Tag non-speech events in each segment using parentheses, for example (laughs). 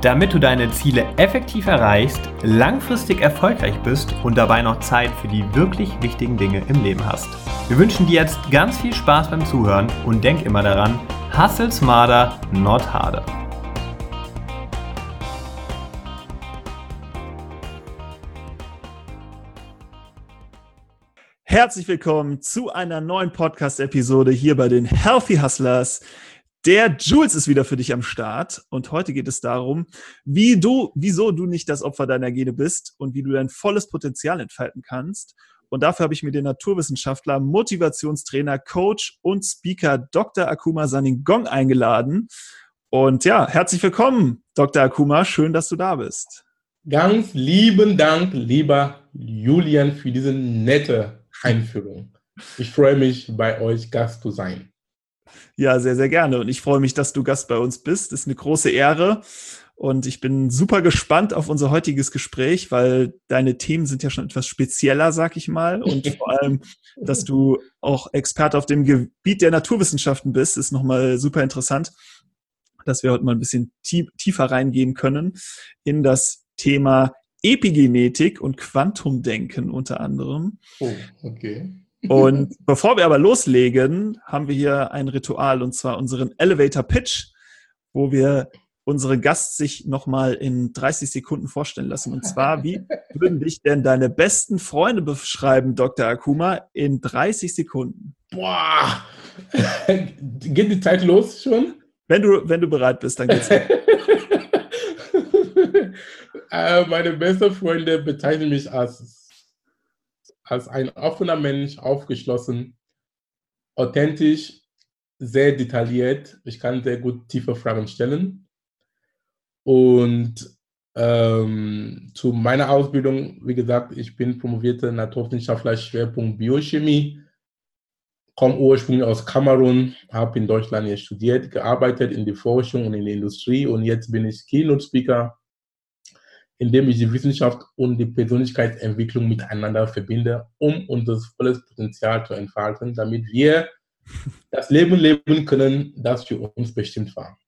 Damit du deine Ziele effektiv erreichst, langfristig erfolgreich bist und dabei noch Zeit für die wirklich wichtigen Dinge im Leben hast. Wir wünschen dir jetzt ganz viel Spaß beim Zuhören und denk immer daran, hustle smarter, not harder. Herzlich willkommen zu einer neuen Podcast-Episode hier bei den Healthy Hustlers. Der Jules ist wieder für dich am Start und heute geht es darum, wie du, wieso du nicht das Opfer deiner Gene bist und wie du dein volles Potenzial entfalten kannst und dafür habe ich mir den Naturwissenschaftler, Motivationstrainer, Coach und Speaker Dr. Akuma Saningong eingeladen. Und ja, herzlich willkommen, Dr. Akuma. Schön, dass du da bist. Ganz lieben Dank, lieber Julian, für diese nette Einführung. Ich freue mich, bei euch Gast zu sein. Ja, sehr, sehr gerne. Und ich freue mich, dass du Gast bei uns bist. Das ist eine große Ehre. Und ich bin super gespannt auf unser heutiges Gespräch, weil deine Themen sind ja schon etwas spezieller, sag ich mal. Und (laughs) vor allem, dass du auch Experte auf dem Gebiet der Naturwissenschaften bist, ist nochmal super interessant, dass wir heute mal ein bisschen tiefer reingehen können in das Thema Epigenetik und Quantumdenken unter anderem. Oh, okay. Und bevor wir aber loslegen, haben wir hier ein Ritual und zwar unseren Elevator Pitch, wo wir unsere Gast sich nochmal in 30 Sekunden vorstellen lassen. Und zwar, wie würden dich denn deine besten Freunde beschreiben, Dr. Akuma, in 30 Sekunden? Boah! (laughs) Geht die Zeit los schon? Wenn du, wenn du bereit bist, dann geht's. (laughs) äh, meine besten Freunde bezeichnen mich als, als ein offener Mensch, aufgeschlossen, authentisch, sehr detailliert. Ich kann sehr gut tiefe Fragen stellen und ähm, zu meiner Ausbildung, wie gesagt, ich bin promovierter Naturwissenschaftler, Schwerpunkt Biochemie, komme ursprünglich aus Kamerun, habe in Deutschland hier studiert, gearbeitet in der Forschung und in der Industrie und jetzt bin ich Keynote-Speaker, indem ich die Wissenschaft und die Persönlichkeitsentwicklung miteinander verbinde, um unser volles Potenzial zu entfalten, damit wir (laughs) das Leben leben können, das für uns bestimmt war.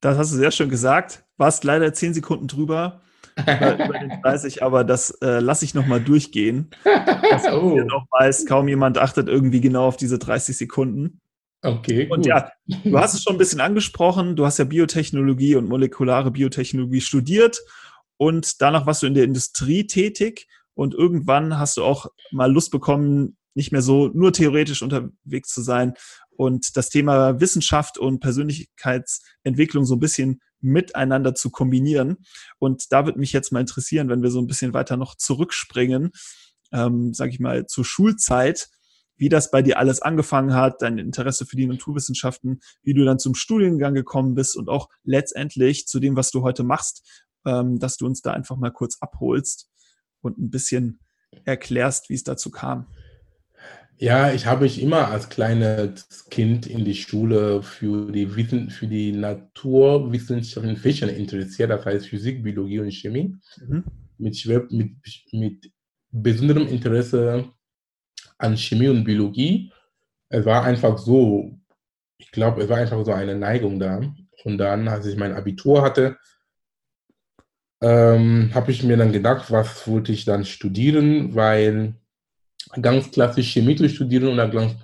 Das hast du sehr schön gesagt. Warst leider zehn Sekunden drüber über, über den (laughs) 30, aber das äh, lasse ich nochmal durchgehen. Dass oh. noch weiß, kaum jemand achtet irgendwie genau auf diese 30 Sekunden. Okay. Und gut. ja, (laughs) du hast es schon ein bisschen angesprochen. Du hast ja Biotechnologie und molekulare Biotechnologie studiert und danach warst du in der Industrie tätig und irgendwann hast du auch mal Lust bekommen, nicht mehr so nur theoretisch unterwegs zu sein und das Thema Wissenschaft und Persönlichkeitsentwicklung so ein bisschen miteinander zu kombinieren. Und da würde mich jetzt mal interessieren, wenn wir so ein bisschen weiter noch zurückspringen, ähm, sage ich mal, zur Schulzeit, wie das bei dir alles angefangen hat, dein Interesse für die Naturwissenschaften, wie du dann zum Studiengang gekommen bist und auch letztendlich zu dem, was du heute machst, ähm, dass du uns da einfach mal kurz abholst und ein bisschen erklärst, wie es dazu kam. Ja, ich habe mich immer als kleines Kind in die Schule für die, Wissen, für die Naturwissenschaften Fächer interessiert, das heißt Physik, Biologie und Chemie, mhm. mit, mit, mit besonderem Interesse an Chemie und Biologie. Es war einfach so, ich glaube, es war einfach so eine Neigung da. Und dann, als ich mein Abitur hatte, ähm, habe ich mir dann gedacht, was wollte ich dann studieren, weil ganz klassisch Chemie zu studieren oder ganz,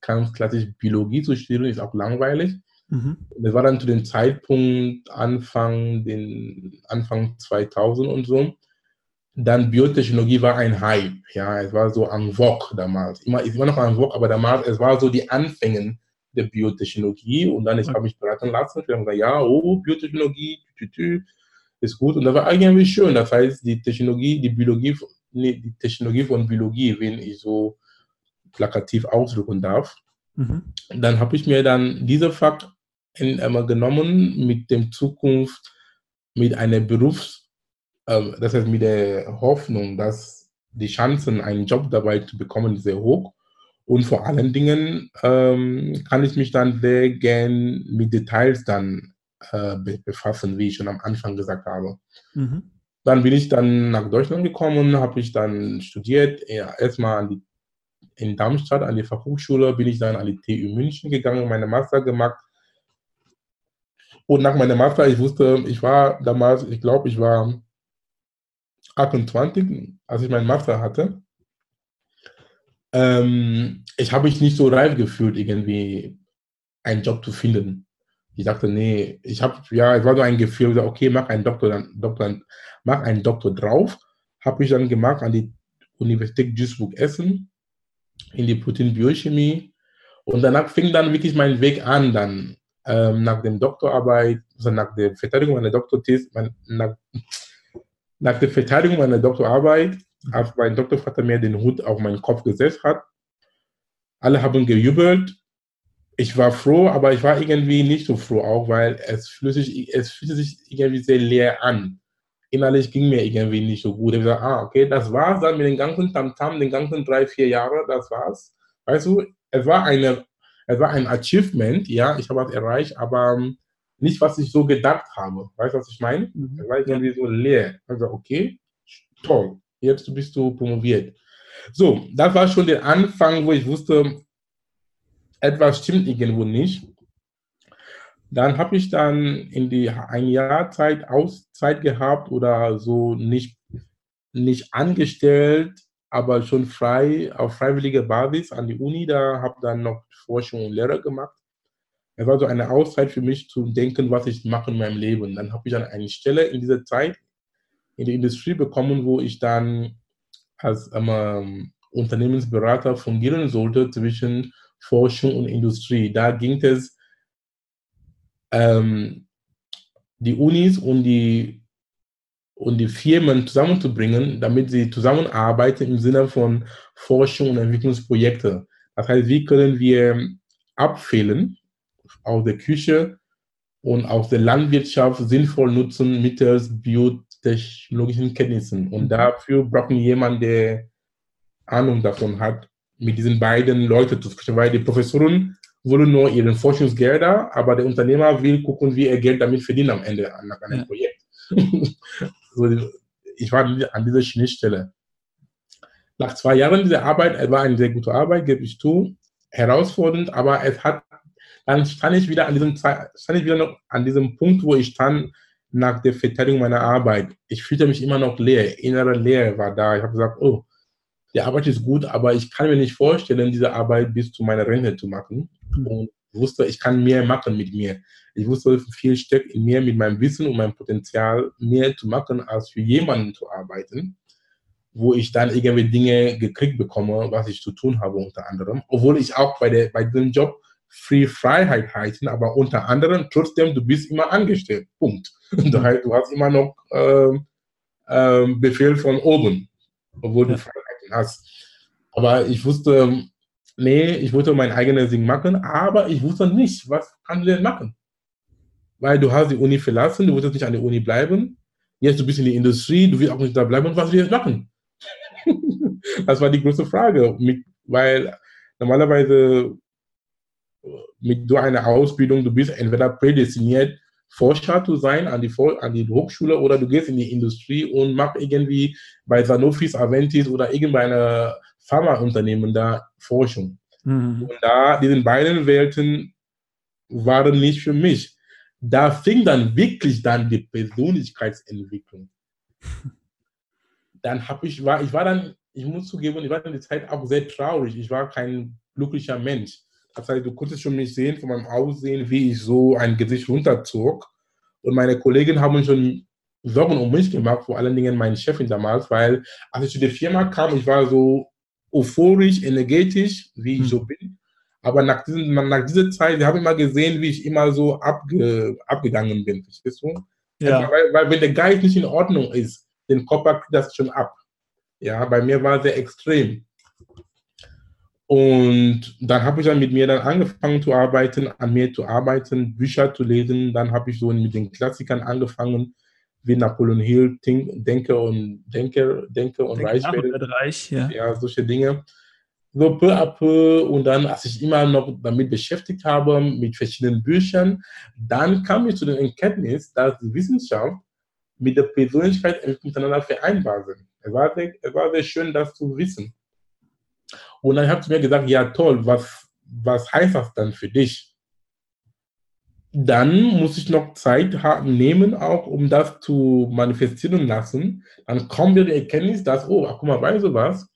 ganz klassisch Biologie zu studieren, ist auch langweilig. Mhm. Das war dann zu dem Zeitpunkt Anfang, den, Anfang 2000 und so. Dann Biotechnologie war ein Hype, ja, es war so am Vogue damals. Immer, ist immer noch am Vogue, aber damals, es war so die Anfänge der Biotechnologie und dann ich habe mich beraten lassen. Ich habe gesagt, ja, oh, Biotechnologie, tü, tü, ist gut. Und das war eigentlich schön. Das heißt, die Technologie, die Biologie die Technologie von Biologie, wenn ich so plakativ ausdrücken darf. Mhm. Dann habe ich mir dann diese Fakt in, äh, genommen mit dem Zukunft, mit einer Berufs, äh, das heißt mit der Hoffnung, dass die Chancen, einen Job dabei zu bekommen, sehr hoch. Und vor allen Dingen ähm, kann ich mich dann sehr gern mit Details dann äh, befassen, wie ich schon am Anfang gesagt habe. Mhm. Dann bin ich dann nach Deutschland gekommen, habe ich dann studiert, erstmal in Darmstadt an die Fachhochschule, bin ich dann an die TU München gegangen, meine Master gemacht. Und nach meinem Master, ich wusste, ich war damals, ich glaube, ich war 28, als ich meinen Master hatte. Ähm, ich habe mich nicht so reif gefühlt, irgendwie einen Job zu finden. Ich dachte, nee, ich habe, ja, es war so ein Gefühl, okay, mach einen Doktor, dann, Doktor, mach einen Doktor drauf. Habe ich dann gemacht an die Universität Duisburg-Essen in die Proteinbiochemie. Und danach fing dann wirklich mein Weg an, dann ähm, nach dem Doktorarbeit, also nach der Verteidigung meiner Doktorthese, nach, nach der Verteidigung meiner Doktorarbeit, als mein Doktorvater mir den Hut auf meinen Kopf gesetzt hat. Alle haben gejubelt. Ich war froh, aber ich war irgendwie nicht so froh auch, weil es, flüssig, es fühlte sich irgendwie sehr leer an. Innerlich ging mir irgendwie nicht so gut. Ich gesagt, ah, okay, das war's dann mit den ganzen Tamtam, den ganzen drei, vier Jahre, das war's. Weißt du, es war eine, es war ein Achievement, ja, ich habe was erreicht, aber nicht, was ich so gedacht habe. Weißt du, was ich meine? Mhm. Es war irgendwie so leer. Also, okay, toll, jetzt bist du promoviert. So, das war schon der Anfang, wo ich wusste, etwas stimmt irgendwo nicht. Dann habe ich dann in die ein Jahr Zeit Auszeit gehabt oder so nicht, nicht angestellt, aber schon frei auf freiwilliger Basis an die Uni. Da habe dann noch Forschung und Lehre gemacht es war so eine Auszeit für mich zu denken, was ich mache in meinem Leben. Dann habe ich dann eine Stelle in dieser Zeit in der Industrie bekommen, wo ich dann als ähm, Unternehmensberater fungieren sollte zwischen Forschung und Industrie. Da ging es, ähm, die Unis und die, und die Firmen zusammenzubringen, damit sie zusammenarbeiten im Sinne von Forschung und Entwicklungsprojekte. Das heißt, wie können wir abfehlen, aus der Küche und aus der Landwirtschaft sinnvoll nutzen mittels biotechnologischen Kenntnissen. Und mhm. dafür brauchen wir jemanden, der Ahnung davon hat, mit diesen beiden Leuten zu sprechen, weil die Professoren wollen nur ihren Forschungsgelder, aber der Unternehmer will gucken, wie er Geld damit verdient am Ende nach einem ja. Projekt. (laughs) so, ich war an dieser Schnittstelle. Nach zwei Jahren dieser Arbeit, es war eine sehr gute Arbeit, gebe ich zu, herausfordernd, aber es hat dann stand ich wieder an diesem, stand ich wieder noch an diesem Punkt, wo ich stand nach der Verteidigung meiner Arbeit. Ich fühlte mich immer noch leer, innere Leere war da. Ich habe gesagt, oh, die Arbeit ist gut, aber ich kann mir nicht vorstellen, diese Arbeit bis zu meiner Rente zu machen. Mhm. Und wusste, ich kann mehr machen mit mir. Ich wusste, viel steckt in mir mit meinem Wissen und meinem Potenzial, mehr zu machen, als für jemanden zu arbeiten, wo ich dann irgendwie Dinge gekriegt bekomme, was ich zu tun habe unter anderem. Obwohl ich auch bei, der, bei diesem Job Free Freiheit heißen, aber unter anderem trotzdem, du bist immer angestellt. Punkt. (laughs) Du, du hast immer noch äh, äh, Befehl von oben, obwohl ja. du Freiheiten hast. Aber ich wusste, nee, ich wollte mein eigenes Ding machen, aber ich wusste nicht, was kann ich denn machen? Weil du hast die Uni verlassen, du wolltest nicht an der Uni bleiben. Jetzt du bist in der Industrie, du willst auch nicht da bleiben. Und was willst du jetzt machen? (laughs) das war die große Frage. Mit, weil normalerweise mit so einer Ausbildung, du bist entweder prädestiniert, Forscher zu sein an die, an die Hochschule oder du gehst in die Industrie und machst irgendwie bei Sanofi, Aventis oder irgendeinem Pharmaunternehmen da Forschung. Mhm. Und da, diese beiden Welten waren nicht für mich. Da fing dann wirklich dann die Persönlichkeitsentwicklung. Dann habe ich, war, ich war dann, ich muss zugeben, ich war dann die Zeit auch sehr traurig. Ich war kein glücklicher Mensch. Das heißt, du konntest schon mich sehen von meinem Aussehen, wie ich so ein Gesicht runterzog. Und meine Kollegen haben schon Sorgen um mich gemacht, vor allen Dingen meine Chefin damals, weil als ich zu der Firma kam, ich war so euphorisch, energetisch, wie ich mhm. so bin. Aber nach, diesen, nach dieser Zeit, sie haben immer gesehen, wie ich immer so abge, abgegangen bin. Verstehst du? Ja. Weil, weil, wenn der Geist nicht in Ordnung ist, den Körper kriegt das schon ab. Ja, bei mir war es sehr extrem. Und dann habe ich dann mit mir dann angefangen zu arbeiten, an mir zu arbeiten, Bücher zu lesen. Dann habe ich so mit den Klassikern angefangen, wie Napoleon Hill, Think, Denke und Denke, Denke und Reich, Reich ja. ja, solche Dinge. so peu à peu und dann, als ich immer noch damit beschäftigt habe, mit verschiedenen Büchern, dann kam ich zu der Erkenntnis, dass die Wissenschaft mit der Persönlichkeit miteinander vereinbar sind. Es war, sehr, es war sehr schön, das zu wissen. Und dann habe ich mir gesagt, ja toll, was, was heißt das dann für dich? Dann muss ich noch Zeit nehmen, auch um das zu manifestieren lassen. Dann kommt mir die Erkenntnis, dass, oh, guck mal, weißt du was?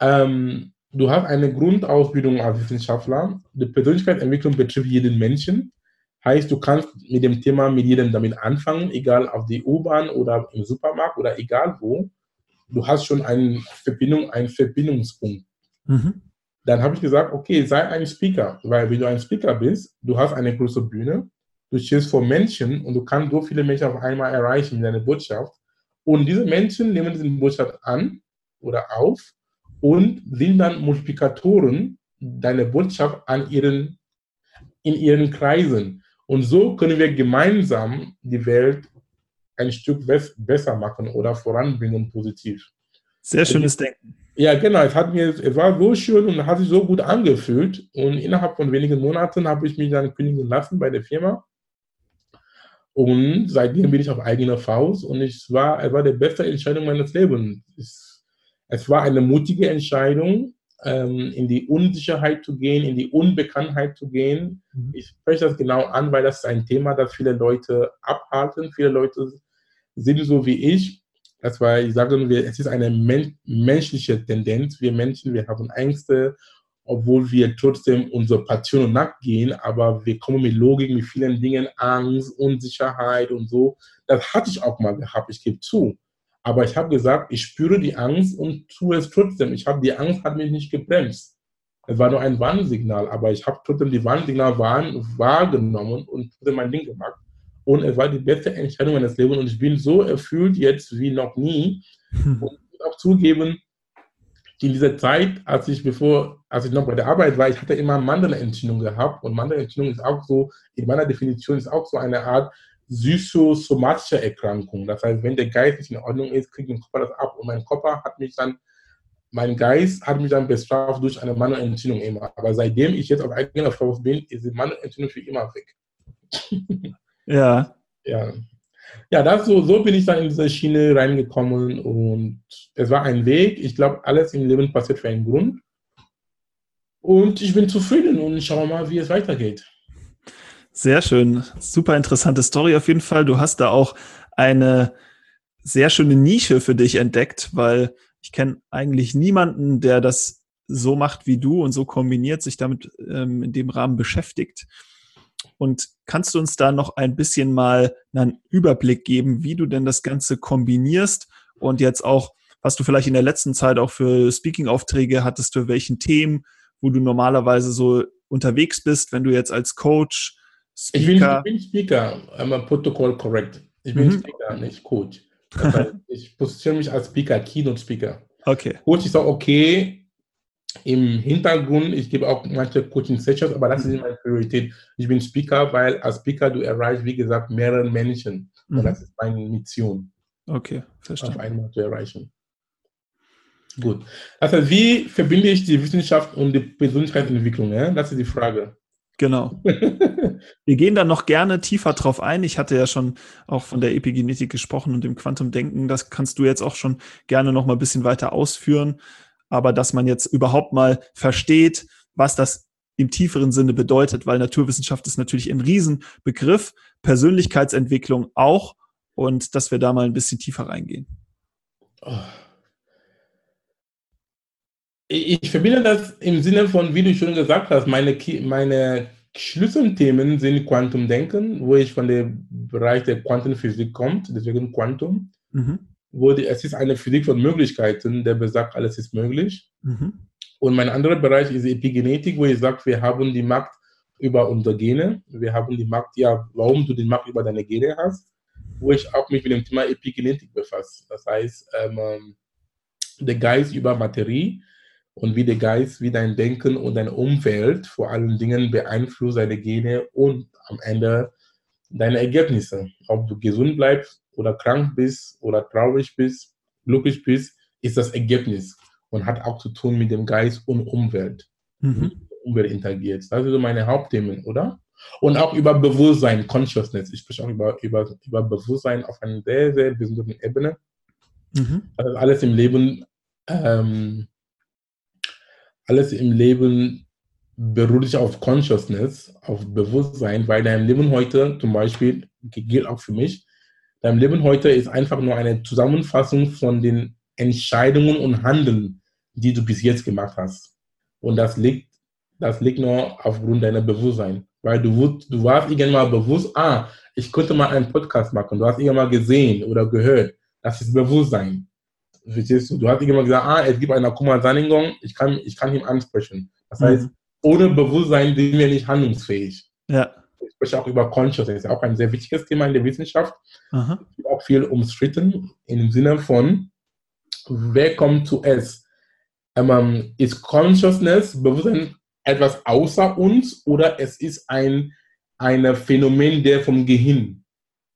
Ähm, du hast eine Grundausbildung als Wissenschaftler. Die Persönlichkeitsentwicklung betrifft jeden Menschen. Heißt, du kannst mit dem Thema mit jedem damit anfangen, egal auf die U-Bahn oder im Supermarkt oder egal wo. Du hast schon eine Verbindung, einen Verbindungspunkt. Mhm. Dann habe ich gesagt, okay, sei ein Speaker, weil wenn du ein Speaker bist, du hast eine große Bühne, du stehst vor Menschen und du kannst so viele Menschen auf einmal erreichen mit deiner Botschaft. Und diese Menschen nehmen diese Botschaft an oder auf und sind dann Multiplikatoren deiner Botschaft an ihren, in ihren Kreisen. Und so können wir gemeinsam die Welt ein Stück besser machen oder voranbringen positiv. Sehr schönes Denken. Ja, genau. Es, hat mir, es war so schön und hat sich so gut angefühlt. Und innerhalb von wenigen Monaten habe ich mich dann kündigen lassen bei der Firma. Und seitdem bin ich auf eigener Faust und es war, es war die beste Entscheidung meines Lebens. Es, es war eine mutige Entscheidung, ähm, in die Unsicherheit zu gehen, in die Unbekanntheit zu gehen. Mhm. Ich spreche das genau an, weil das ist ein Thema, das viele Leute abhalten. Viele Leute sind so wie ich. Das war, ich sage nur, es ist eine men menschliche Tendenz. Wir Menschen, wir haben Ängste, obwohl wir trotzdem unserer Passion nachgehen, aber wir kommen mit Logik, mit vielen Dingen, Angst, Unsicherheit und so. Das hatte ich auch mal gehabt, ich gebe zu. Aber ich habe gesagt, ich spüre die Angst und tue es trotzdem. Ich habe die Angst hat mich nicht gebremst. Es war nur ein Warnsignal, aber ich habe trotzdem die Warnsignal wahrgenommen und trotzdem mein Ding gemacht. Und es war die beste Entscheidung meines Lebens und ich bin so erfüllt jetzt wie noch nie. Hm. Und ich muss auch zugeben, in dieser Zeit, als ich bevor, als ich noch bei der Arbeit war, ich hatte immer Mandelentzündung gehabt und Mandelentzündung ist auch so, in meiner Definition ist auch so eine Art psychosomatische Erkrankung. Das heißt, wenn der Geist nicht in Ordnung ist, kriegt mein Körper das ab. Und mein Körper hat mich dann, mein Geist hat mich dann bestraft durch eine Mandelentzündung immer. Aber seitdem ich jetzt auf eigener Faust bin, ist die Mandelentzündung für immer weg. (laughs) ja. Ja. Ja, das so, so bin ich dann in diese Schiene reingekommen und es war ein Weg. Ich glaube, alles im Leben passiert für einen Grund. Und ich bin zufrieden und schauen mal, wie es weitergeht. Sehr schön. Super interessante Story auf jeden Fall. Du hast da auch eine sehr schöne Nische für dich entdeckt, weil ich kenne eigentlich niemanden, der das so macht wie du und so kombiniert, sich damit ähm, in dem Rahmen beschäftigt. Und kannst du uns da noch ein bisschen mal einen Überblick geben, wie du denn das Ganze kombinierst und jetzt auch, was du vielleicht in der letzten Zeit auch für Speaking-Aufträge hattest, für welchen Themen, wo du normalerweise so unterwegs bist, wenn du jetzt als Coach Speaker. Ich bin, ich bin Speaker, I'm a Protocol correct. Ich bin mhm. Speaker, nicht Coach. Das (laughs) heißt, ich positioniere mich als Speaker, Keynote Speaker. Okay. Coach ist auch okay im Hintergrund. Ich gebe auch manche Coaching-Sessions, aber das ist nicht meine Priorität. Ich bin Speaker, weil als Speaker du erreichst, wie gesagt, mehrere Menschen. Mhm. Und das ist meine Mission. Okay, verstehe. Auf einmal zu erreichen. Gut. Also, wie verbinde ich die Wissenschaft und die Persönlichkeitsentwicklung? Ja? Das ist die Frage. Genau. (laughs) Wir gehen dann noch gerne tiefer drauf ein. Ich hatte ja schon auch von der Epigenetik gesprochen und dem Quantumdenken. Das kannst du jetzt auch schon gerne noch mal ein bisschen weiter ausführen. Aber dass man jetzt überhaupt mal versteht, was das im tieferen Sinne bedeutet, weil Naturwissenschaft ist natürlich ein Riesenbegriff, Persönlichkeitsentwicklung auch und dass wir da mal ein bisschen tiefer reingehen. Ich verbinde das im Sinne von, wie du schon gesagt hast, meine, meine Schlüsselthemen sind Quantumdenken, wo ich von dem Bereich der Quantenphysik komme, deswegen Quantum. Mhm. Die, es ist eine Physik von Möglichkeiten, der besagt, alles ist möglich. Mhm. Und mein anderer Bereich ist Epigenetik, wo ich sage, wir haben die Macht über unsere Gene. Wir haben die Macht, ja, warum du die Macht über deine Gene hast, wo ich auch mich mit dem Thema Epigenetik befasse. Das heißt, ähm, der Geist über Materie und wie der Geist, wie dein Denken und dein Umfeld vor allen Dingen beeinflusst deine Gene und am Ende deine Ergebnisse. Ob du gesund bleibst oder krank bist oder traurig bist, glücklich bist, ist das Ergebnis. und hat auch zu tun mit dem Geist und Umwelt. Mhm. Umwelt interagiert. Das sind so meine Hauptthemen, oder? Und auch über Bewusstsein, Consciousness. Ich spreche auch über, über, über Bewusstsein auf einer sehr, sehr besonderen Ebene. Mhm. Also alles im Leben, ähm, alles im Leben beruht sich auf Consciousness, auf Bewusstsein, weil dein Leben heute zum Beispiel, gilt auch für mich, dein Leben heute ist einfach nur eine Zusammenfassung von den Entscheidungen und Handeln, die du bis jetzt gemacht hast. Und das liegt, das liegt nur aufgrund deiner Bewusstsein. Weil du, du warst irgendwann mal bewusst, ah, ich könnte mal einen Podcast machen. Du hast irgendwann mal gesehen oder gehört. Das ist Bewusstsein. Verstehst du? Du hast irgendwann gesagt, ah, es gibt eine Akuma Sanningung, ich kann, ich kann ihn ansprechen. Das heißt, mhm. ohne Bewusstsein sind wir nicht handlungsfähig. Ja. Ich spreche auch über Consciousness, auch ein sehr wichtiges Thema in der Wissenschaft. Aha. Auch viel umstritten im Sinne von, wer kommt zuerst? Ähm, ist Consciousness, Bewusstsein etwas außer uns oder es ist ein, ein Phänomen, der vom Gehirn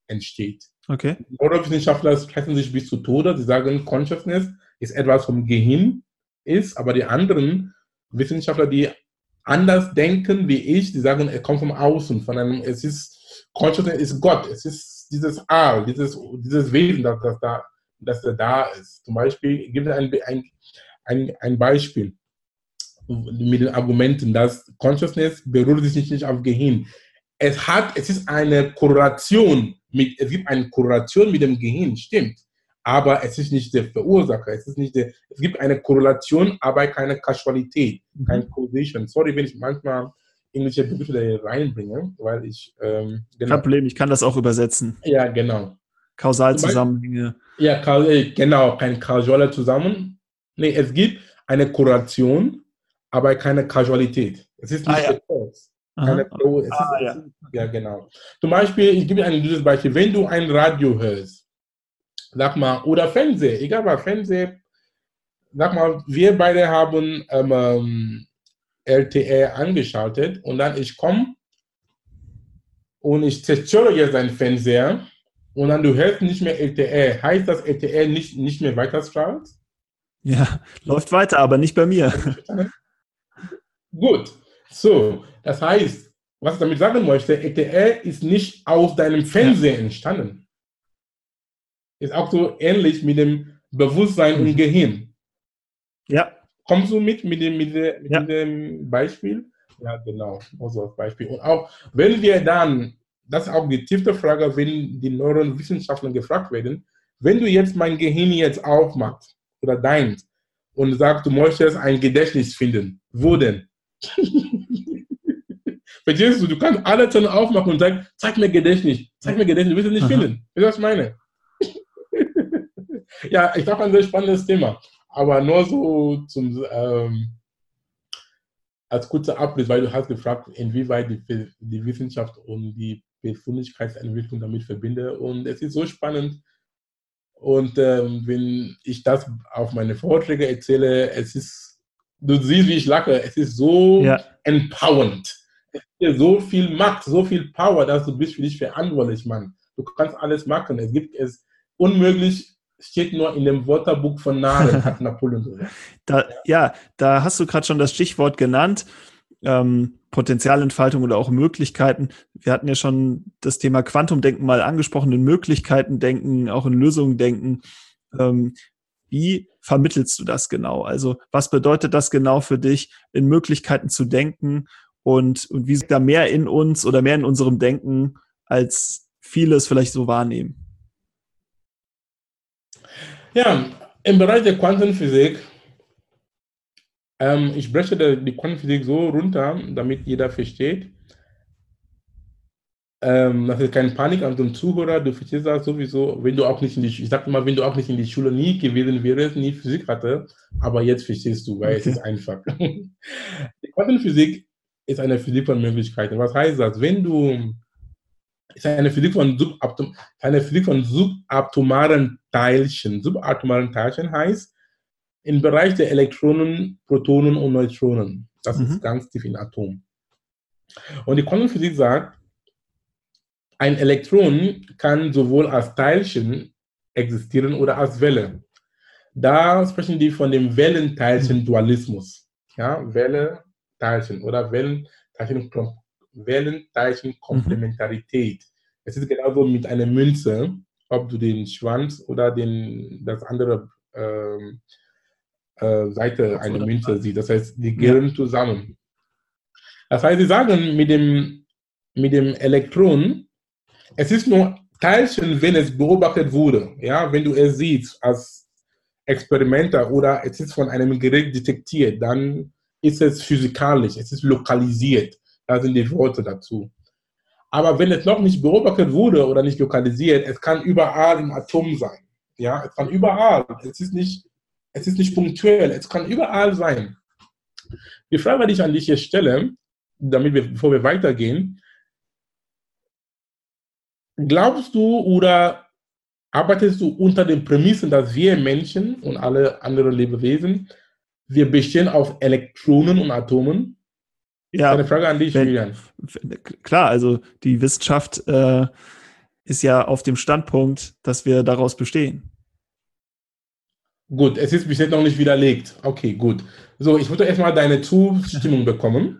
entsteht? Okay. Neurowissenschaftler sprechen sich bis zu Tode. Sie sagen, Consciousness ist etwas vom Gehirn ist, aber die anderen Wissenschaftler, die anders denken wie ich, die sagen, er kommt vom Außen, von einem, es ist, Consciousness ist Gott, es ist dieses A, dieses, dieses Wesen, das, das, da, das da ist. Zum Beispiel, gibt es ein, ein, ein, ein Beispiel mit den Argumenten, dass Consciousness beruht sich nicht auf Gehirn. Es hat, es ist eine Korrelation mit, es gibt eine Korrelation mit dem Gehirn, stimmt. Aber es ist nicht der Verursacher. Es, ist nicht der, es gibt eine Korrelation, aber keine Kausalität, mhm. keine Causation. Sorry, wenn ich manchmal englische Begriffe reinbringe, weil ich. Ähm, genau. Kein Problem, ich kann das auch übersetzen. Ja, genau. Kausalzusammenhänge. Ja, äh, genau, kein kausaler Zusammenhang. Nee, es gibt eine Korrelation, aber keine Kausalität. Es ist nicht ah, ja. der Cause. Keine Pro, es ah, ist, ja. ja, genau. Zum Beispiel, ich gebe ein gutes Beispiel. Wenn du ein Radio hörst, sag mal, oder Fernseher, egal was, Fernseher, sag mal, wir beide haben ähm, ähm LTE angeschaltet und dann ich komme und ich zerstöre jetzt deinen Fernseher und dann du hörst nicht mehr LTE. Heißt das LTE nicht, nicht mehr weiterstrahlt? Ja, (laughs) läuft weiter, aber nicht bei mir. (laughs) Gut, so, das heißt, was ich damit sagen möchte, ETL ist nicht aus deinem Fernseher entstanden. Ist auch so ähnlich mit dem Bewusstsein mhm. und Gehirn. Ja. Kommst du mit, mit dem, mit, dem, mit ja. dem Beispiel? Ja, genau, also als Beispiel. Und auch wenn wir dann, das ist auch die tiefste Frage, wenn die Neurowissenschaftler gefragt werden, wenn du jetzt mein Gehirn jetzt aufmachst oder deins und sagst, du möchtest ein Gedächtnis finden, wo denn? (laughs) Verstehst du? Du kannst alle Zähne aufmachen und sagen, zeig mir Gedächtnis, zeig mir Gedächtnis, du wirst es nicht Aha. finden. Ist das meine? Ja, ich glaube, ein sehr spannendes Thema. Aber nur so zum, ähm, als kurzer Abriss, weil du hast gefragt, inwieweit die, die Wissenschaft und die Befindlichkeitsentwicklung damit verbinde. Und es ist so spannend. Und ähm, wenn ich das auf meine Vorträge erzähle, es ist, du siehst, wie ich lache, es ist so ja. empowernd dir so viel Macht, so viel Power, dass du bist für dich verantwortlich, Mann. Du kannst alles machen. Es gibt es unmöglich, steht nur in dem Wörterbuch von Namen, (laughs) hat Napoleon gesagt. Da, ja, da hast du gerade schon das Stichwort genannt. Ähm, Potenzialentfaltung oder auch Möglichkeiten. Wir hatten ja schon das Thema Quantumdenken mal angesprochen, in Möglichkeiten denken, auch in Lösungen denken. Ähm, wie vermittelst du das genau? Also was bedeutet das genau für dich, in Möglichkeiten zu denken und, und wie da mehr in uns oder mehr in unserem Denken, als viele es vielleicht so wahrnehmen. Ja, im Bereich der Quantenphysik, ähm, ich breche die Quantenphysik so runter, damit jeder versteht. Ähm, das ist keine Panik an den Zuhörer, du verstehst das sowieso, wenn du auch nicht in die, ich sag mal, wenn du auch nicht in die Schule nie gewesen wärst, nie Physik hatte, aber jetzt verstehst du, weil okay. es ist einfach. (laughs) Die Quantenphysik ist eine Physik von Möglichkeiten. Was heißt das? Wenn du ist eine Physik von, Subatom, eine Physik von subatomaren Teilchen. Subatomaren Teilchen heißt im Bereich der Elektronen, Protonen und Neutronen. Das mhm. ist ganz tief im Atom. Und die Quantenphysik sagt, ein Elektron kann sowohl als Teilchen existieren oder als Welle. Da sprechen die von dem Wellenteilchen-Dualismus. Ja, Welle, Teilchen oder Wellenteilchen, Wellenteilchen-Komplementarität. Mhm. Es ist genauso mit einer Münze, ob du den Schwanz oder den, das andere ähm, äh, Seite einer Münze siehst. Das heißt, die gehören ja. zusammen. Das heißt, sie sagen mit dem, mit dem Elektron, es ist nur Teilchen, wenn es beobachtet wurde. Ja, wenn du es siehst als Experimenter oder es ist von einem Gerät detektiert, dann ist es physikalisch, es ist lokalisiert. Da sind die Worte dazu. Aber wenn es noch nicht beobachtet wurde oder nicht lokalisiert, es kann überall im Atom sein. Ja, es kann überall. Es ist nicht, es ist nicht punktuell. Es kann überall sein. Die Frage, die ich an dich hier stelle, damit wir, bevor wir weitergehen, glaubst du oder arbeitest du unter den Prämissen, dass wir Menschen und alle anderen Lebewesen, wir bestehen auf Elektronen und Atomen? Ja, eine Frage an dich, Julian. Klar, also die Wissenschaft äh, ist ja auf dem Standpunkt, dass wir daraus bestehen. Gut, es ist bis jetzt noch nicht widerlegt. Okay, gut. So, ich würde erstmal deine Zustimmung (laughs) bekommen.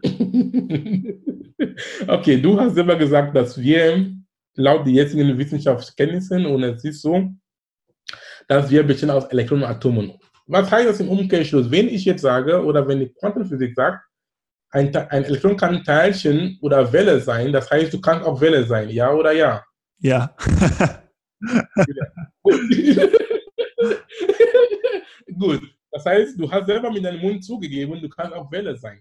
okay, du hast selber gesagt, dass wir laut den jetzigen Wissenschaftskenntnissen, und es ist so, dass wir bestehen aus Elektronen und Atomen. Was heißt das im Umkehrschluss? Wenn ich jetzt sage, oder wenn die Quantenphysik sagt, ein, ein Elektron kann Teilchen oder Welle sein. Das heißt, du kannst auch Welle sein, ja oder ja? Ja. Gut. (laughs) Gut. Das heißt, du hast selber mit deinem Mund zugegeben, du kannst auch Welle sein.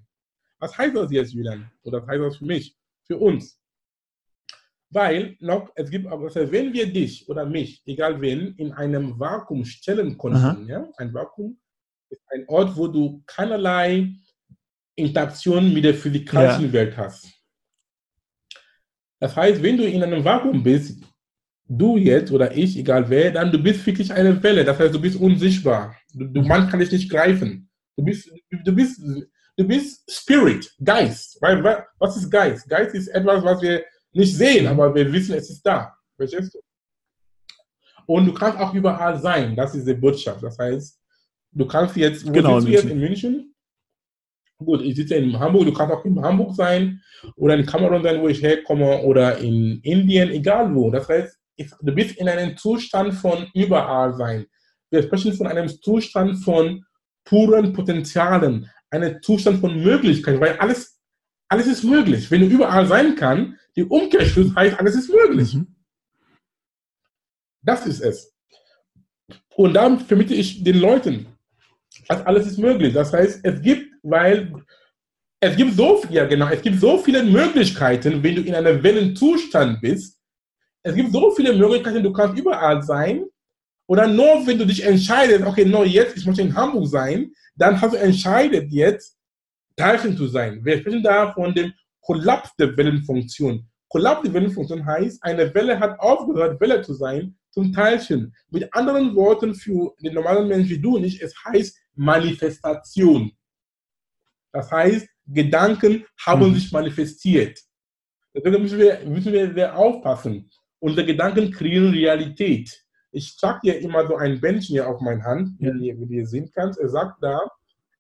Was heißt das jetzt, Julian? Oder was heißt das für mich? Für uns? Weil noch, es gibt, also wenn wir dich oder mich, egal wen, in einem Vakuum stellen konnten, ja, ein Vakuum ist ein Ort, wo du keinerlei Interaktion mit der physikalischen ja. Welt hast. Das heißt, wenn du in einem Vakuum bist, du jetzt oder ich, egal wer, dann du bist wirklich eine Welle. Das heißt, du bist unsichtbar. Du, du, man kann dich nicht greifen. Du bist, du bist, du bist Spirit, Geist. Weil, was ist Geist? Geist ist etwas, was wir nicht sehen, aber wir wissen, es ist da. Verstehst du? Und du kannst auch überall sein. Das ist die Botschaft. Das heißt, du kannst jetzt, wo genau, sitzt du jetzt in München? Gut, ich sitze in Hamburg, du kannst auch in Hamburg sein oder in Kamerun sein, wo ich herkomme, oder in Indien, egal wo. Das heißt, du bist in einem Zustand von überall sein. Wir sprechen von einem Zustand von puren Potenzialen, einem Zustand von Möglichkeiten, weil alles, alles ist möglich. Wenn du überall sein kannst, die Umkehrschluss heißt, alles ist möglich. Mhm. Das ist es. Und dann vermitte ich den Leuten, dass alles ist möglich. Das heißt, es gibt weil es gibt so ja genau, es gibt so viele Möglichkeiten, wenn du in einem Wellenzustand bist. Es gibt so viele Möglichkeiten, du kannst überall sein. Oder nur wenn du dich entscheidest, okay, nur jetzt, ich möchte in Hamburg sein, dann hast du entscheidet jetzt, Teilchen zu sein. Wir sprechen da von dem Kollaps der Wellenfunktion. Kollaps der Wellenfunktion heißt, eine Welle hat aufgehört, Welle zu sein, zum Teilchen. Mit anderen Worten für den normalen Menschen wie du nicht, es heißt Manifestation. Das heißt, Gedanken haben mhm. sich manifestiert. Deswegen müssen wir, müssen wir sehr aufpassen. Unsere Gedanken kreieren Realität. Ich trage dir immer so ein Bändchen hier auf meine Hand, ja. wie, du sehen kannst. Er sagt da,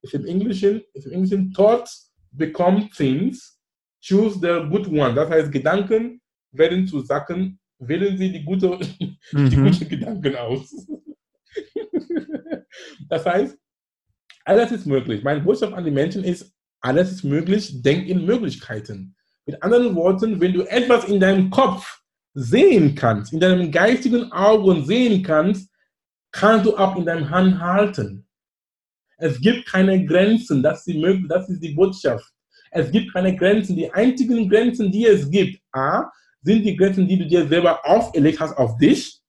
ist im Englischen, ist im Englischen, thoughts become things, choose the good one. Das heißt, Gedanken werden zu Sachen, wählen Sie die, gute, (laughs) mhm. die guten Gedanken aus. (laughs) das heißt, alles ist möglich. Meine Botschaft an die Menschen ist, alles ist möglich, denk in Möglichkeiten. Mit anderen Worten, wenn du etwas in deinem Kopf sehen kannst, in deinem geistigen Augen sehen kannst, kannst du auch in deinem Hand halten. Es gibt keine Grenzen, das ist, die, das ist die Botschaft. Es gibt keine Grenzen. Die einzigen Grenzen, die es gibt, A, sind die Grenzen, die du dir selber auferlegt hast auf dich.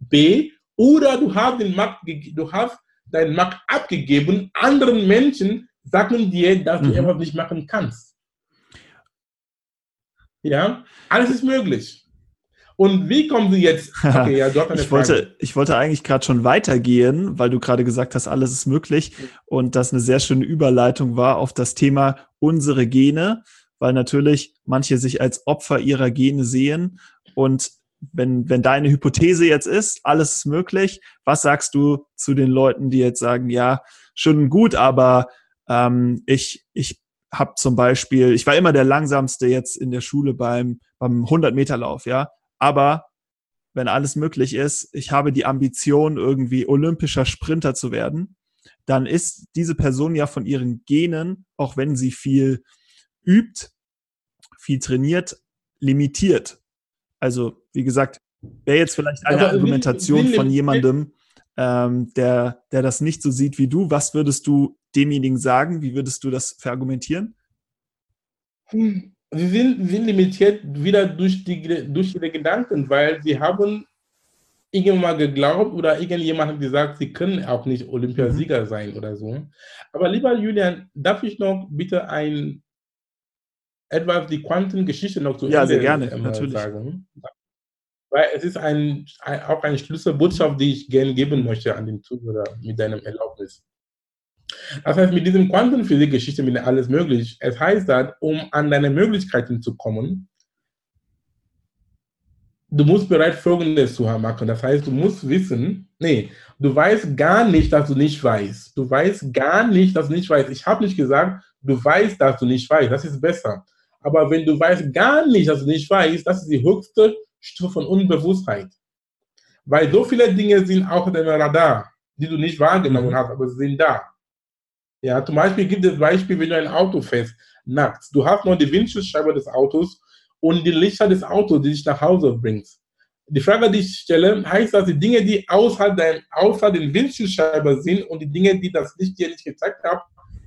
B, oder du hast den Markt, du hast deine Macht abgegeben. Anderen Menschen sagen dir, dass du mhm. etwas nicht machen kannst. Ja, alles ist möglich. Und wie kommen Sie jetzt? (laughs) Okay, ja, dort eine ich, wollte, ich wollte eigentlich gerade schon weitergehen, weil du gerade gesagt hast, alles ist möglich. Und das eine sehr schöne Überleitung war auf das Thema unsere Gene, weil natürlich manche sich als Opfer ihrer Gene sehen und wenn, wenn deine Hypothese jetzt ist, alles ist möglich, was sagst du zu den Leuten, die jetzt sagen, ja, schon gut, aber ähm, ich, ich habe zum Beispiel, ich war immer der langsamste jetzt in der Schule beim, beim 100-Meter-Lauf, ja, aber wenn alles möglich ist, ich habe die Ambition, irgendwie olympischer Sprinter zu werden, dann ist diese Person ja von ihren Genen, auch wenn sie viel übt, viel trainiert, limitiert. Also, wie gesagt, wäre jetzt vielleicht eine Aber Argumentation will, will, von jemandem, ähm, der, der das nicht so sieht wie du. Was würdest du demjenigen sagen? Wie würdest du das verargumentieren? Hm, sie sind, sind limitiert wieder durch, die, durch ihre Gedanken, weil sie haben irgendwann mal geglaubt oder irgendjemand hat gesagt, sie können auch nicht Olympiasieger mhm. sein oder so. Aber lieber Julian, darf ich noch bitte ein etwas die Quantengeschichte noch zu ja, Ende sehr gerne, ähm, natürlich. sagen? Weil es ist ein, ein, auch eine Schlüsselbotschaft, die ich gerne geben möchte an den Zuhörer mit deinem Erlaubnis. Das heißt, mit diesem Quantenphysik-Geschichte mit alles möglich. Es heißt dass, um an deine Möglichkeiten zu kommen, du musst bereit Folgendes zu machen. Das heißt, du musst wissen, nee, du weißt gar nicht, dass du nicht weißt. Du weißt gar nicht, dass du nicht weißt. Ich habe nicht gesagt, du weißt, dass du nicht weißt. Das ist besser. Aber wenn du weißt gar nicht, dass du nicht weißt, das ist die höchste Stufe von Unbewusstheit. Weil so viele Dinge sind auch in deinem Radar, die du nicht wahrgenommen hast, aber sie sind da. Ja, zum Beispiel gibt es Beispiel, wenn du ein Auto fährst, nachts. Du hast nur die Windschutzscheibe des Autos und die Lichter des Autos, die dich nach Hause bringst. Die Frage, die ich stelle, heißt das, die Dinge, die außer, dein, außer den Windschutzscheibe sind und die Dinge, die das Licht dir nicht gezeigt hat,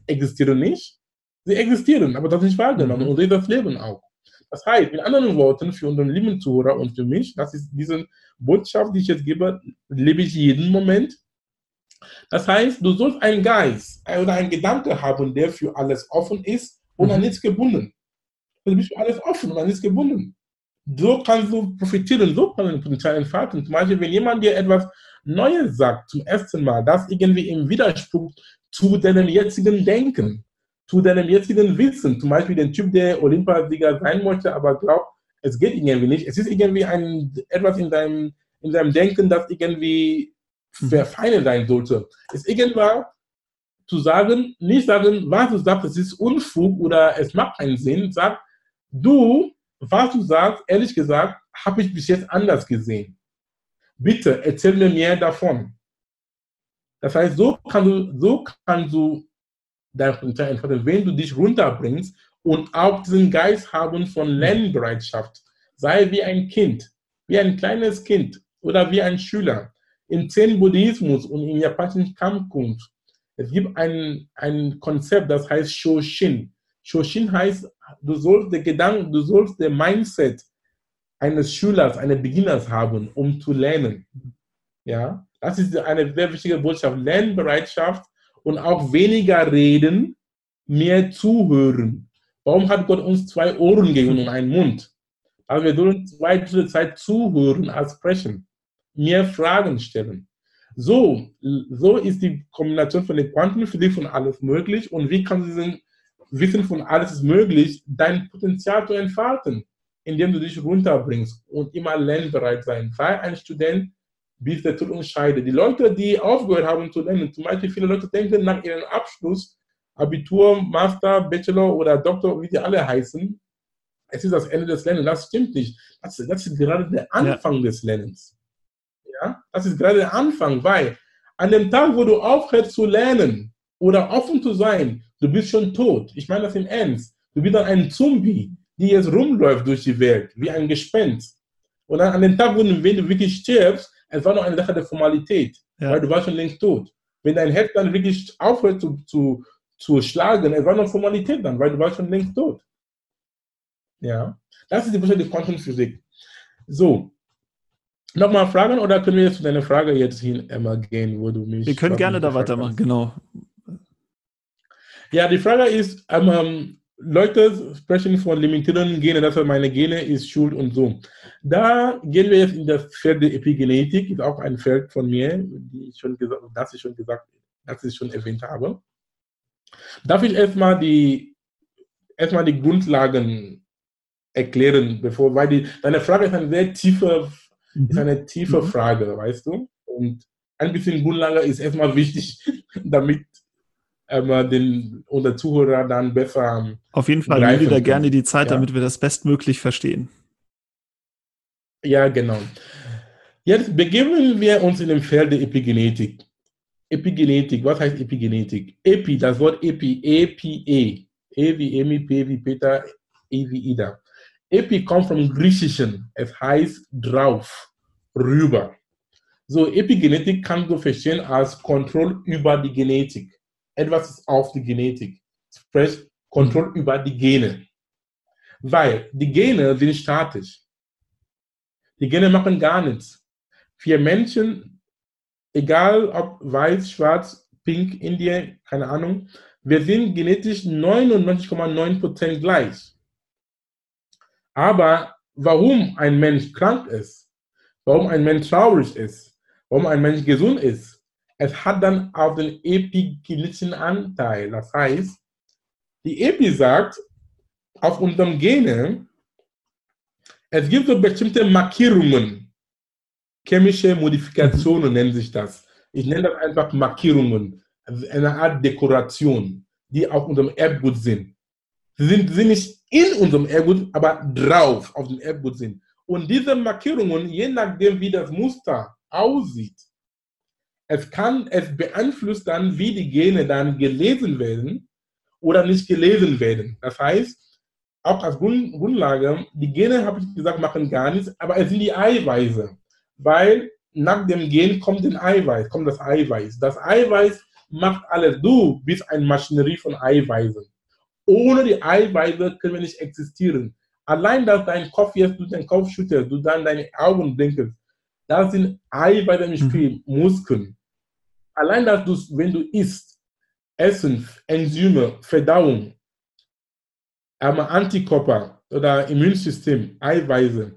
existieren nicht? Sie existieren, aber das ist nicht wahrgenommen. Mhm. Und das Leben auch. Das heißt, mit anderen Worten, für unseren lieben Zuhörer und für mich, das ist diese Botschaft, die ich jetzt gebe, lebe ich jeden Moment. Das heißt, du sollst einen Geist oder einen Gedanke haben, der für alles offen ist und mhm. an nichts gebunden. Du bist für alles offen und an nichts gebunden. So kannst du profitieren, so kannst du Potenzial entfalten. Zum Beispiel, wenn jemand dir etwas Neues sagt, zum ersten Mal, das irgendwie im Widerspruch zu deinem jetzigen Denken, zu deinem jetzigen Wissen. Zum Beispiel den Typ, der Olympiasieger sein möchte, aber glaubt, es geht irgendwie nicht. Es ist irgendwie ein, etwas in deinem, in deinem Denken, das irgendwie mhm. verfeinert sein sollte. Es ist irgendwann zu sagen, nicht sagen, was du sagst, es ist Unfug oder es macht keinen Sinn. Sag, du, was du sagst, ehrlich gesagt, habe ich bis jetzt anders gesehen. Bitte erzähl mir mehr davon. Das heißt, so, kann du, so kannst du dein Potenzial wenn du dich runterbringst und auch diesen Geist haben von Lernbereitschaft. Sei wie ein Kind, wie ein kleines Kind oder wie ein Schüler. Im Zen-Buddhismus und im japanischen Kampfkunst, es gibt ein, ein Konzept, das heißt Shoshin. Shoshin heißt, du sollst den Gedanken, du sollst den Mindset eines Schülers, eines Beginners haben, um zu lernen. Ja, das ist eine sehr wichtige Botschaft. Lernbereitschaft und auch weniger reden, mehr zuhören. Warum hat Gott uns zwei Ohren gegeben und einen Mund? Also wir sollen zwei Drittel Zeit zuhören als sprechen, mehr Fragen stellen. So, so ist die Kombination von der Quantenphysik von alles möglich und wie kann diesen Wissen von alles ist möglich, dein Potenzial zu entfalten, indem du dich runterbringst und immer lernbereit sein. Sei ein Student, bis der Tod uns scheidet. Die Leute, die aufgehört haben zu lernen, zum Beispiel viele Leute denken nach ihrem Abschluss, Abitur, Master, Bachelor oder Doktor, wie die alle heißen, es ist das Ende des Lernens. Das stimmt nicht. Das, das ist gerade der Anfang ja. des Lernens. Ja? Das ist gerade der Anfang, weil an dem Tag, wo du aufhörst zu lernen oder offen zu sein, du bist schon tot. Ich meine das im Ernst. Du bist dann ein Zombie, die jetzt rumläuft durch die Welt, wie ein Gespenst. Und dann an dem Tag, wo du wirklich stirbst, es war noch eine Sache der Formalität, ja. weil du warst schon längst tot. Wenn dein Herz dann wirklich aufhört zu, zu, zu schlagen, es war noch Formalität dann, weil du warst schon längst tot. Ja, das ist die Botschaft der Quantenphysik. So, nochmal Fragen oder können wir jetzt zu deiner Frage jetzt hin, Emma, gehen, wo du mich. Wir können gerne da weitermachen, genau. Ja, die Frage ist, ähm, Leute sprechen von limitierenden Gene, das meine Gene ist schuld und so. Da gehen wir jetzt in das Feld der Epigenetik, ist auch ein Feld von mir, die ich schon gesagt, das ich schon gesagt, das ich schon erwähnt habe. Darf ich erstmal die, erstmal die Grundlagen erklären, bevor, weil die, deine Frage ist eine sehr tiefe mhm. ist eine tiefe mhm. Frage, weißt du? Und ein bisschen Grundlage ist erstmal wichtig, (laughs) damit ähm, den, unser Zuhörer dann besser. Auf jeden Fall, nehmen wir da gerne die Zeit, ja. damit wir das bestmöglich verstehen. Ja, genau. Jetzt begeben wir uns in dem Feld der Epigenetik. Epigenetik, was heißt Epigenetik? Epi, das Wort Epi, E-P-E. E wie Emi, P wie Peter, E wie Ida. Epi kommt vom Griechischen. Es heißt drauf, rüber. So, Epigenetik kannst du verstehen als Kontrolle über die Genetik. Etwas ist auf die Genetik. Sprich, Kontrolle über die Gene. Weil die Gene sind statisch. Die Gene machen gar nichts. Für Menschen, egal ob weiß, schwarz, pink, Indien, keine Ahnung, wir sind genetisch 99,9% gleich. Aber warum ein Mensch krank ist, warum ein Mensch traurig ist, warum ein Mensch gesund ist. Es hat dann auch den epigenetischen Anteil. Das heißt, die Epi sagt, auf unserem Gene, es gibt so bestimmte Markierungen, chemische Modifikationen nennen sich das. Ich nenne das einfach Markierungen, also eine Art Dekoration, die auf unserem Erbgut sind. Sie sind, sind nicht in unserem Erbgut, aber drauf auf dem Erbgut sind. Und diese Markierungen, je nachdem, wie das Muster aussieht. Es kann, es beeinflusst dann, wie die Gene dann gelesen werden oder nicht gelesen werden. Das heißt, auch als Grundlage, die Gene, habe ich gesagt, machen gar nichts, aber es sind die Eiweiße. Weil nach dem Gen kommt ein Eiweiß, kommt das Eiweiß. Das Eiweiß macht alles. Du bist eine Maschinerie von Eiweißen. Ohne die Eiweiße können wir nicht existieren. Allein, dass dein Kopf jetzt du den Kopf schüttelst, du dann deine Augen blinkst, das sind Eiweiße im Spiel, mhm. Muskeln. Allein, dass du, wenn du isst, Essen, Enzyme, Verdauung, Antikörper oder Immunsystem, Eiweiße,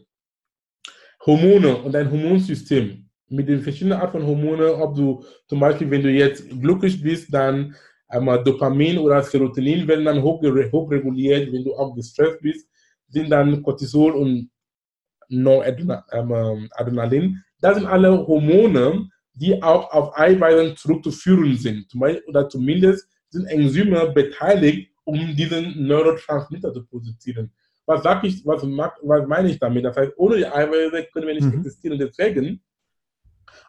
Hormone und dein Hormonsystem mit den verschiedenen Arten von Hormonen, ob du zum Beispiel, wenn du jetzt glücklich bist, dann einmal Dopamin oder Serotonin werden dann hochreguliert, wenn du auch gestresst bist, sind dann Cortisol und Noradrenalin. Das sind alle Hormone, die auch auf Eiweißen zurückzuführen sind. Oder zumindest sind Enzyme beteiligt, um diesen Neurotransmitter zu produzieren. Was sage ich, was, was meine ich damit? Das heißt, ohne die Eiweiße können wir nicht mhm. existieren. Deswegen,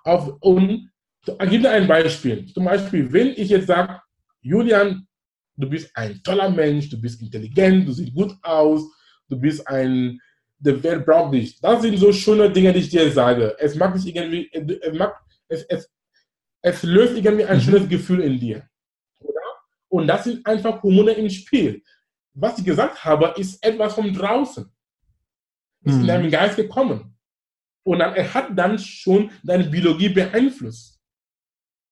auf, und ich gebe ein Beispiel. Zum Beispiel, wenn ich jetzt sage, Julian, du bist ein toller Mensch, du bist intelligent, du siehst gut aus, du bist ein der Welt braucht dich. Das sind so schöne Dinge, die ich dir sage. Es macht dich irgendwie, es, macht, es, es, es löst irgendwie ein mhm. schönes Gefühl in dir. Oder? Und das sind einfach Hormone im Spiel. Was ich gesagt habe, ist etwas von draußen. Ist mhm. in deinem Geist gekommen. Und dann, er hat dann schon deine Biologie beeinflusst.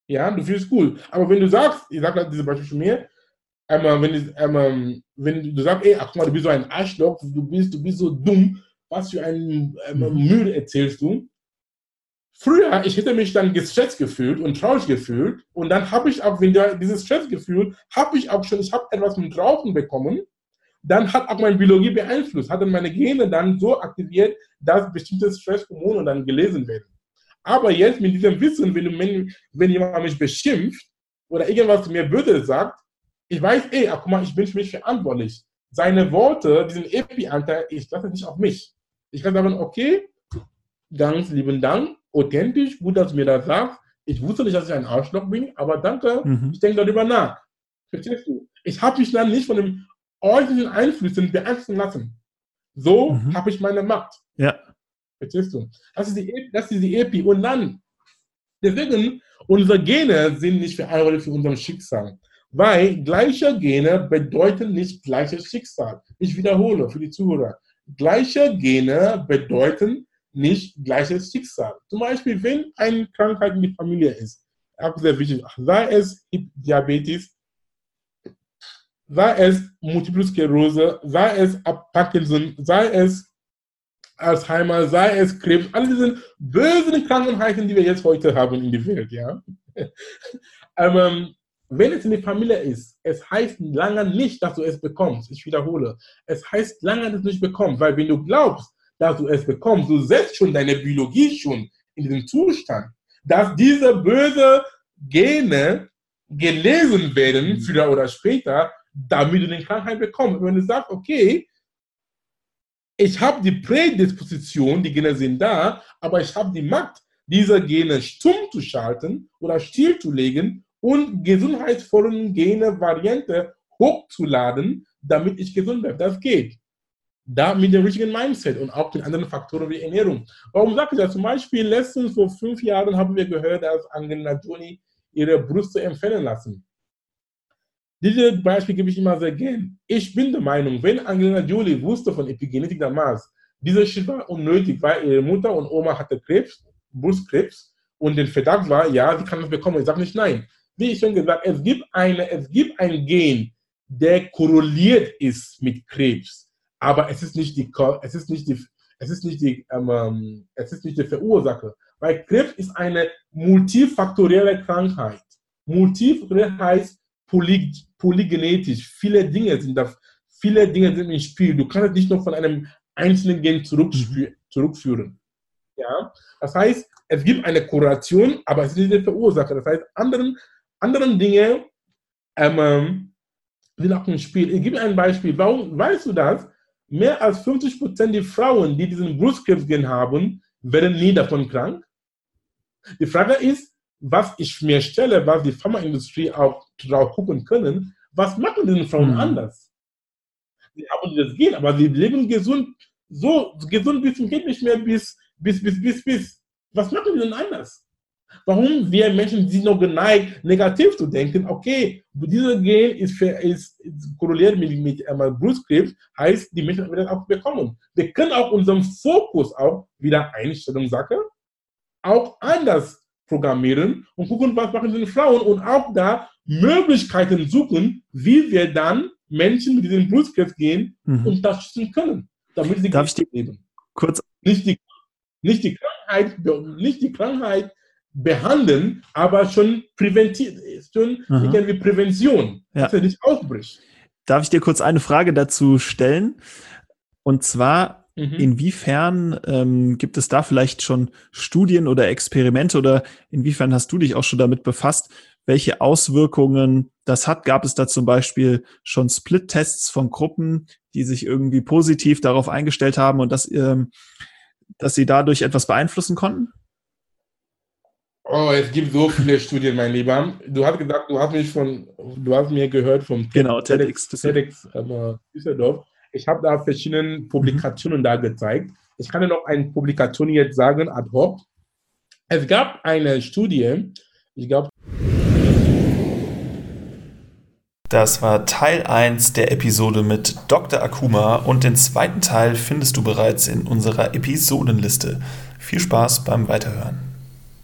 Ja, du fühlst cool. Aber wenn du sagst, ich sage diese Beispiel zu mir, einmal, wenn, ich, einmal, wenn du sagst, ey, ach guck mal, du bist so ein Arschloch, du bist, du bist so dumm, was für ein ähm, Müll erzählst du? Früher, ich hätte mich dann gestresst gefühlt und traurig gefühlt und dann habe ich auch, wenn der, dieses Stressgefühl, habe ich auch schon, ich habe etwas mit draußen bekommen, dann hat auch meine Biologie beeinflusst, hat dann meine Gene dann so aktiviert, dass bestimmte Stresshormone dann gelesen werden. Aber jetzt mit diesem Wissen, wenn, du, wenn jemand mich beschimpft oder irgendwas mir böse sagt, ich weiß, ey, ach, guck mal, ich bin für mich verantwortlich. Seine Worte, diesen Epi-Anteil, ich lasse nicht auf mich. Ich kann sagen, okay, ganz lieben Dank, authentisch, gut, dass du mir das sagst. Ich wusste nicht, dass ich ein Arschloch bin, aber danke, mhm. ich denke darüber nach. Verstehst du? Ich habe mich dann nicht von den äußeren Einflüssen beeinflussen lassen. So mhm. habe ich meine Macht. Ja. Verstehst du? Das ist die, das ist die Epi. Und dann, deswegen, unsere Gene sind nicht verantwortlich für unser Schicksal. Weil gleiche Gene bedeuten nicht gleiches Schicksal. Ich wiederhole für die Zuhörer. Gleiche Gene bedeuten nicht gleiches Schicksal. Zum Beispiel, wenn eine Krankheit in der Familie ist, auch sehr wichtig, sei es Diabetes, sei es Multiple Sklerose, sei es Parkinson, sei es Alzheimer, sei es Krebs, all diese bösen Krankheiten, die wir jetzt heute haben in der Welt, ja. (laughs) ähm, wenn es in der Familie ist, es heißt lange nicht, dass du es bekommst. Ich wiederhole. Es heißt lange, dass du es nicht bekommst, weil wenn du glaubst, dass du es bekommst. Du setzt schon deine Biologie schon in diesem Zustand, dass diese böse Gene gelesen werden, mhm. früher oder später, damit du die Krankheit bekommst. wenn du sagst, okay, ich habe die Prädisposition, die Gene sind da, aber ich habe die Macht, diese Gene stumm zu schalten oder stillzulegen und gesundheitsvollen Gene-Variante hochzuladen, damit ich gesund bleibe. Das geht. Da mit dem richtigen Mindset und auch mit anderen Faktoren wie Ernährung. Warum sage ich das? Zum Beispiel, letztens vor fünf Jahren haben wir gehört, dass Angelina Jolie ihre Brüste empfehlen lassen. Dieses Beispiel gebe ich immer sehr gern. Ich bin der Meinung, wenn Angelina Jolie wusste von Epigenetik damals, dieser Schritt war unnötig, weil ihre Mutter und Oma hatte Krebs, Brustkrebs und der Verdacht war, ja, sie kann das bekommen. Ich sage nicht nein. Wie ich schon gesagt, es gibt, eine, es gibt ein Gen, der korreliert ist mit Krebs, aber es ist nicht die, es ist nicht die, es ist nicht die, ähm, ähm es ist nicht die Verursacher. Weil Krebs ist eine multifaktorielle Krankheit. Multifaktoriell heißt, poly, polygenetisch. Viele Dinge sind da, viele Dinge sind im Spiel. Du kannst es nicht nur von einem einzelnen Gen mhm. zurückführen. Ja? Das heißt, es gibt eine Korrelation, aber es ist nicht die Verursacher. Das heißt, anderen, anderen Dinge ähm, ähm sind auch im Spiel. Ich gebe ein Beispiel. Warum weißt du das? Mehr als 50 Prozent der Frauen, die diesen Brustkrebsgen haben, werden nie davon krank. Die Frage ist, was ich mir stelle, was die Pharmaindustrie auch drauf gucken können, was machen diese Frauen mhm. anders? Sie haben das Gen, aber sie leben gesund, so gesund bis zum geht nicht mehr bis, bis, bis, bis, bis. Was machen sie denn anders? Warum wir Menschen sind noch geneigt, negativ zu denken, okay, dieser Gen ist, für, ist, ist korreliert mit, mit ähm, Brustkrebs, heißt, die Menschen werden auch bekommen. Wir können auch unseren Fokus auch wieder Einstellung Sache, auch anders programmieren und gucken, was machen die Frauen und auch da Möglichkeiten suchen, wie wir dann Menschen mit diesem Blutkrebs gehen mhm. unterstützen können, damit sie Darf ich leben. Kurz nicht die, nicht die Krankheit, nicht die Krankheit behandeln, aber schon präventiv, schon irgendwie Prävention, ja. dass er nicht aufbricht. Darf ich dir kurz eine Frage dazu stellen? Und zwar, Mhm. Inwiefern ähm, gibt es da vielleicht schon Studien oder Experimente oder inwiefern hast du dich auch schon damit befasst, welche Auswirkungen das hat? Gab es da zum Beispiel schon Split-Tests von Gruppen, die sich irgendwie positiv darauf eingestellt haben und dass, ähm, dass sie dadurch etwas beeinflussen konnten? Oh, es gibt so viele Studien, mein Lieber. Du hast gesagt, du hast mich von, du hast mir gehört vom genau, TEDx, TEDx, TEDx ähm, Düsseldorf. Ich habe da verschiedene Publikationen mhm. da gezeigt. Ich kann dir noch eine Publikation jetzt sagen, ad hoc. Es gab eine Studie, ich glaube, das war Teil 1 der Episode mit Dr. Akuma und den zweiten Teil findest du bereits in unserer Episodenliste. Viel Spaß beim Weiterhören.